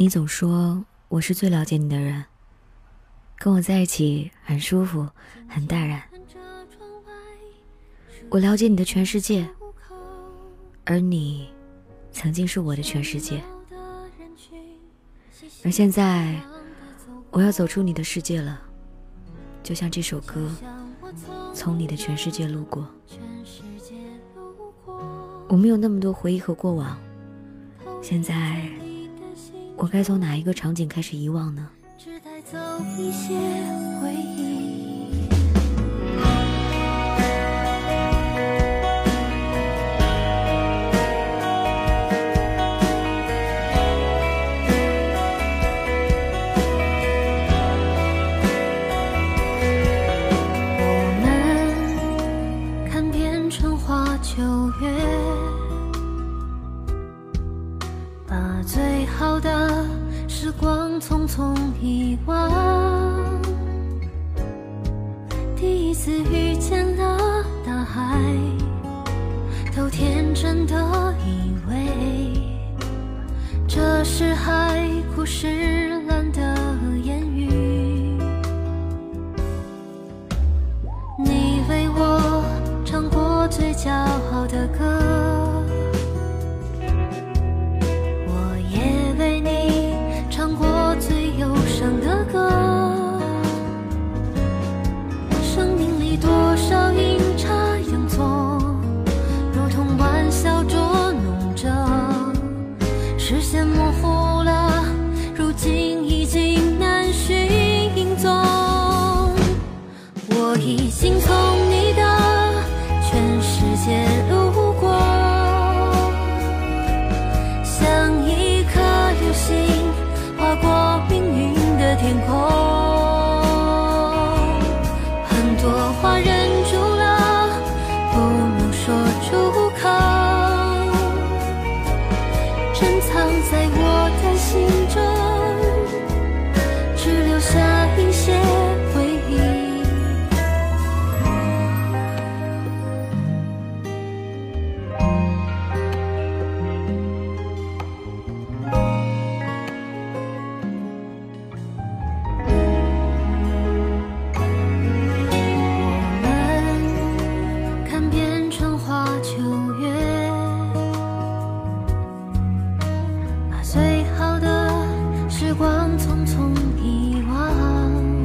你总说我是最了解你的人，跟我在一起很舒服，很淡然。我了解你的全世界，而你曾经是我的全世界。而现在，我要走出你的世界了，就像这首歌从你的全世界路过。我们有那么多回忆和过往，现在。我该从哪一个场景开始遗忘呢？只带走一些回忆。我们看遍春花秋月。把最好的时光匆匆遗忘，第一次遇见了大海，都天真的以为这是海枯石烂的你心口光匆匆遗忘